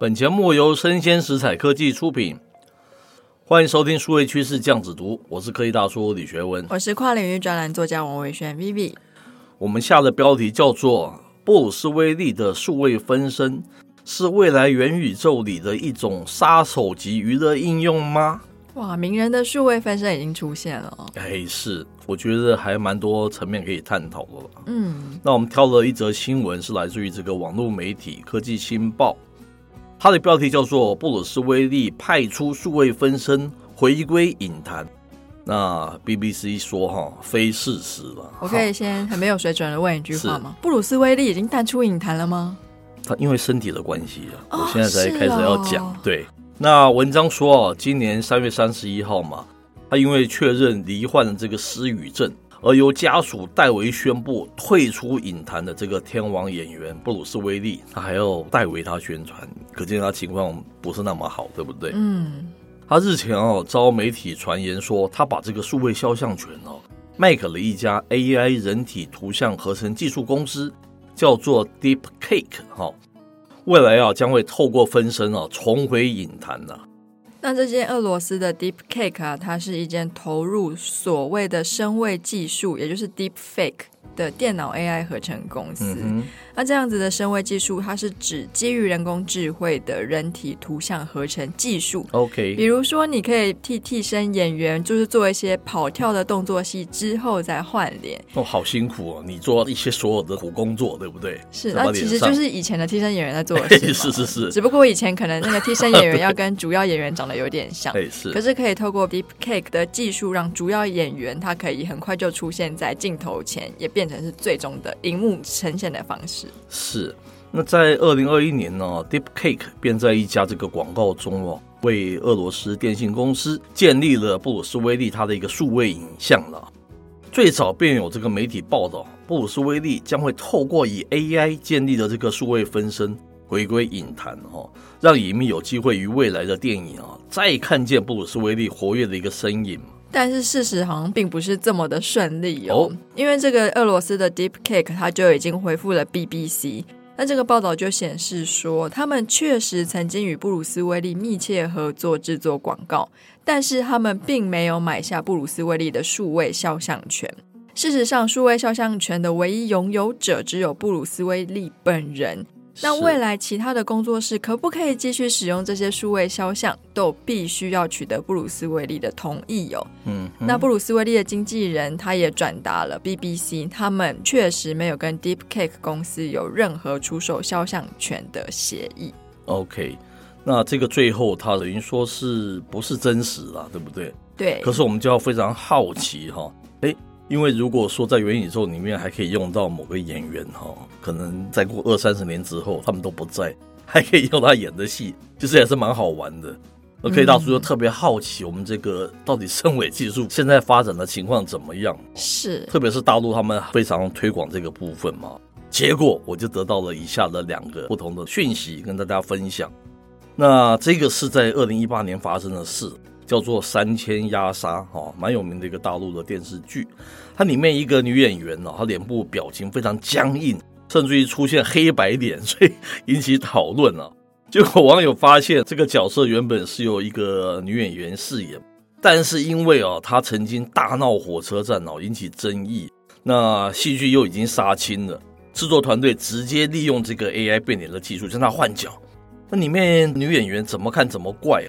本节目由生鲜食材科技出品，欢迎收听数位趋势酱子读，我是科技大叔李学文，我是跨领域专栏作家王伟轩 Vivi。我们下的标题叫做“布鲁斯威利的数位分身是未来元宇宙里的一种杀手级娱乐应用吗？”哇，名人的数位分身已经出现了。哦哎，是，我觉得还蛮多层面可以探讨的。嗯，那我们挑了一则新闻，是来自于这个网络媒体《科技新报》，它的标题叫做“布鲁斯威利派出数位分身回归影坛”。那 BBC 说哈，非事实了。我可以先很没有水准的问一句话吗？布鲁斯威利已经淡出影坛了吗？他因为身体的关系啊，哦、我现在才开始要讲，哦、对。那文章说哦，今年三月三十一号嘛，他因为确认罹患了这个失语症，而由家属代为宣布退出影坛的这个天王演员布鲁斯威利，他还要代为他宣传，可见他情况不是那么好，对不对？嗯，他日前哦遭媒体传言说，他把这个数位肖像权哦卖给了一家 AI 人体图像合成技术公司，叫做 DeepCake 哈。未来啊，将会透过分身啊重回影坛呐、啊。那这件俄罗斯的 DeepCake 啊，它是一间投入所谓的声位技术，也就是 Deepfake 的电脑 AI 合成公司。嗯那这样子的声位技术，它是指基于人工智慧的人体图像合成技术。OK，比如说，你可以替替身演员，就是做一些跑跳的动作戏之后再换脸。哦，好辛苦哦！你做一些所有的苦工作，对不对？是，那其实就是以前的替身演员在做的事。是是是。只不过以前可能那个替身演员要跟主要演员长得有点像。是。可是可以透过 DeepCake 的技术，让主要演员他可以很快就出现在镜头前，也变成是最终的荧幕呈现的方式。是，那在二零二一年呢，DeepCake 便在一家这个广告中哦，为俄罗斯电信公司建立了布鲁斯威利他的一个数位影像了。最早便有这个媒体报道，布鲁斯威利将会透过以 AI 建立的这个数位分身回归影坛哦，让影迷有机会于未来的电影啊再看见布鲁斯威利活跃的一个身影。但是事实好像并不是这么的顺利哦，因为这个俄罗斯的 DeepCake 它就已经回复了 BBC，那这个报道就显示说，他们确实曾经与布鲁斯威利密切合作制作广告，但是他们并没有买下布鲁斯威利的数位肖像权。事实上，数位肖像权的唯一拥有者只有布鲁斯威利本人。那未来其他的工作室可不可以继续使用这些数位肖像，都必须要取得布鲁斯威利的同意哦。嗯，那布鲁斯威利的经纪人他也转达了 BBC，他们确实没有跟 DeepCake 公司有任何出售肖像权的协议。OK，那这个最后他等于说是不是真实了，对不对？对。可是我们就要非常好奇哈，诶。因为如果说在元宇宙里面还可以用到某个演员哈，可能再过二三十年之后他们都不在，还可以用他演的戏，其实也是蛮好玩的。那 K 大叔就特别好奇，我们这个到底声尾技术现在发展的情况怎么样？是，特别是大陆他们非常推广这个部分嘛。结果我就得到了以下的两个不同的讯息跟大家分享。那这个是在二零一八年发生的事。叫做《三千鸭杀》哈，蛮有名的一个大陆的电视剧。它里面一个女演员呢，她脸部表情非常僵硬，甚至于出现黑白脸，所以引起讨论了。结果网友发现，这个角色原本是由一个女演员饰演，但是因为啊，她曾经大闹火车站哦，引起争议。那戏剧又已经杀青了，制作团队直接利用这个 AI 变脸的技术将她换角。那里面女演员怎么看怎么怪。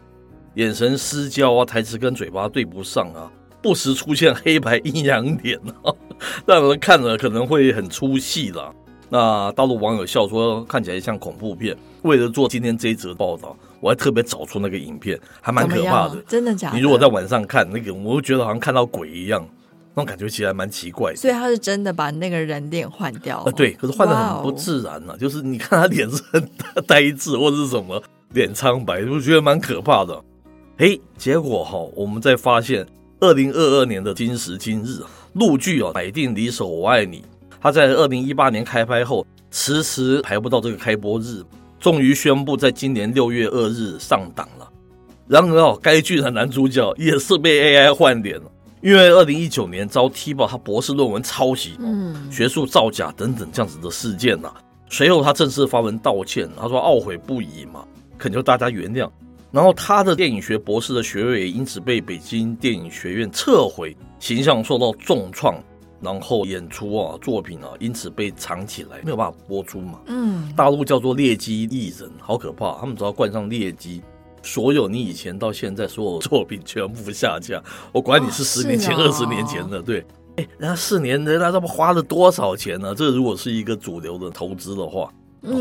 眼神失焦啊，台词跟嘴巴对不上啊，不时出现黑白阴阳脸啊，让人看了可能会很出戏啦。那大陆网友笑说看起来像恐怖片。为了做今天这一则报道，我还特别找出那个影片，还蛮可怕的。真的假的？你如果在晚上看那个，我会觉得好像看到鬼一样，那种感觉其实还蛮奇怪的。所以他是真的把那个人脸换掉了。呃，对，可是换得很不自然啊，就是你看他脸是很呆滞或者是什么脸苍白，我觉得蛮可怕的。嘿，结果哈，我们在发现，二零二二年的今时今日，陆剧哦《百定离手我爱你》，它在二零一八年开拍后，迟迟排不到这个开播日，终于宣布在今年六月二日上档了。然而哦，该剧的男主角也是被 AI 换脸了，因为二零一九年遭踢爆他博士论文抄袭、嗯、学术造假等等这样子的事件呐，随后他正式发文道歉，他说懊悔不已嘛。恳求大家原谅。然后他的电影学博士的学位也因此被北京电影学院撤回，形象受到重创。然后演出啊，作品啊，因此被藏起来，没有办法播出嘛。嗯，大陆叫做劣迹艺人，好可怕，他们只要冠上劣迹，所有你以前到现在所有作品全部下架。我管你是十年前、二十、哦哦、年前的，对。哎，人家四年，人家他们花了多少钱呢？这如果是一个主流的投资的话，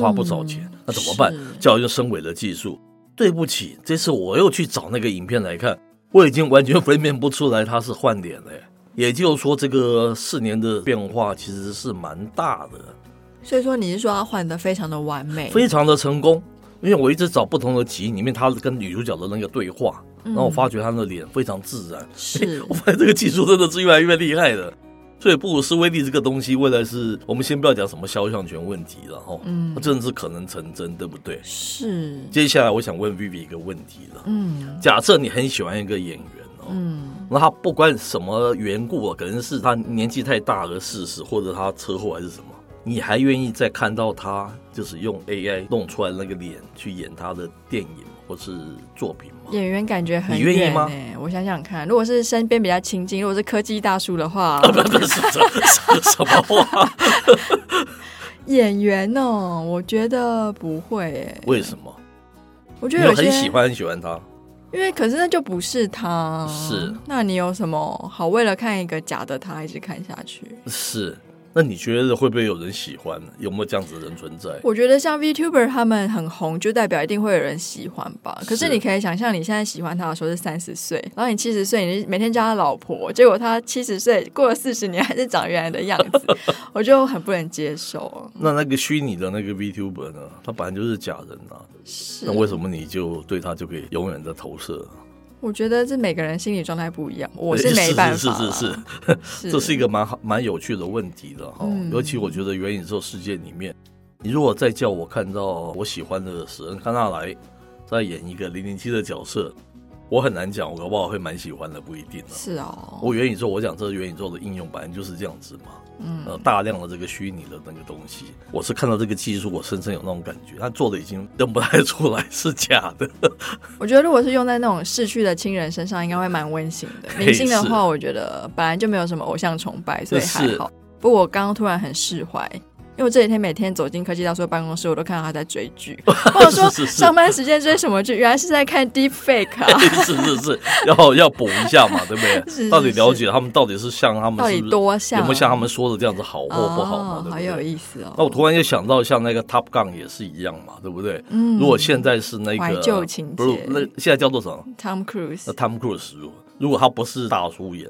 花不少钱，嗯、那怎么办？叫一个声尾的技术。对不起，这次我又去找那个影片来看，我已经完全分辨不出来他是换脸了。也就是说，这个四年的变化其实是蛮大的。所以说，你是说他换的非常的完美，非常的成功？因为我一直找不同的集里面，他跟女主角的那个对话，然后我发觉他的脸非常自然。是，我发现这个技术真的是越来越厉害了。所以布鲁斯威利这个东西，未来是我们先不要讲什么肖像权问题了哈，嗯，真的是可能成真，对不对？是。接下来我想问 Vivi 一个问题了，嗯，假设你很喜欢一个演员哦，嗯，那他不管什么缘故啊，可能是他年纪太大了事实，或者他车祸还是什么，你还愿意再看到他就是用 AI 弄出来那个脸去演他的电影或是作品吗？演员感觉很远，你愿意吗？我想想看，如果是身边比较亲近，如果是科技大叔的话，不不是什什么话？演员哦，我觉得不会。为什么？我觉得有些很喜欢很喜欢他，因为可是那就不是他。是，那你有什么好为了看一个假的他一直看下去？是。那你觉得会不会有人喜欢？有没有这样子的人存在？我觉得像 VTuber 他们很红，就代表一定会有人喜欢吧。可是你可以想象，你现在喜欢他的时候是三十岁，然后你七十岁，你每天叫他老婆，结果他七十岁过了四十年还是长原来的样子，我就很不能接受。那那个虚拟的那个 VTuber 呢？他本来就是假人啊，是。那为什么你就对他就可以永远的投射？我觉得这每个人心理状态不一样，我是没办法。是是是 这是一个蛮好蛮有趣的问题的哈。嗯、尤其我觉得元宇宙世界里面，你如果再叫我看到我喜欢的史恩康纳莱再演一个零零七的角色，我很难讲，我搞不好会蛮喜欢的，不一定。是哦，我元宇宙，我讲这个元宇宙的应用本来就是这样子嘛。嗯，呃，大量的这个虚拟的那个东西，我是看到这个技术，我深深有那种感觉，他做的已经认不太出来是假的。我觉得如果是用在那种逝去的亲人身上，应该会蛮温馨的。明星的话，我觉得本来就没有什么偶像崇拜，所以还好。不过我刚刚突然很释怀。因为我这几天每天走进科技大叔的办公室，我都看到他在追剧。或者说上班时间追什么剧？原来是在看 Deep Fake 啊！是是是，要要补一下嘛，对不对？是是是，到底了解他们到底是像他们是是，到底多像？有没有像他们说的这样子好或不好嘛？哦、对不对？好有意思哦。那我突然又想到，像那个 Top Gun 也是一样嘛，对不对？嗯。如果现在是那个怀旧情节，不是那现在叫做什么？Tom Cruise。那 Tom Cruise 如果他不是大叔演，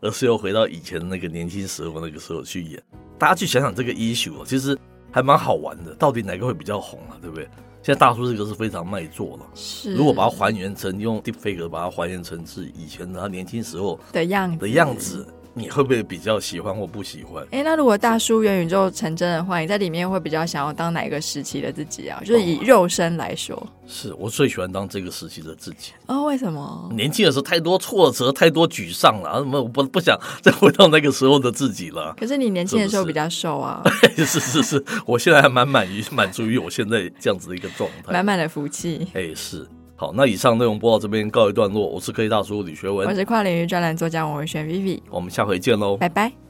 而是又回到以前那个年轻时候那个时候去演，大家去想想这个 issue，其实。还蛮好玩的，到底哪个会比较红啊？对不对？现在大叔这个是非常卖座了。是，如果把它还原成用 Deepfake 把它还原成是以前的他年轻时候的样子的样子。你会不会比较喜欢或不喜欢？哎，那如果大叔元宇宙成真的话，你在里面会比较想要当哪一个时期的自己啊？就是以肉身来说，哦、是我最喜欢当这个时期的自己。哦，为什么？年轻的时候太多挫折，太多沮丧了，什么我不不想再回到那个时候的自己了。可是你年轻的时候比较瘦啊。是是是，是，我现在还蛮满于满足于我现在这样子的一个状态，满满的福气。哎，是。好，那以上内容播到这边告一段落。我是科技大叔李学文，我是跨领域专栏作家王文轩 Vivi，我们下回见喽，拜拜。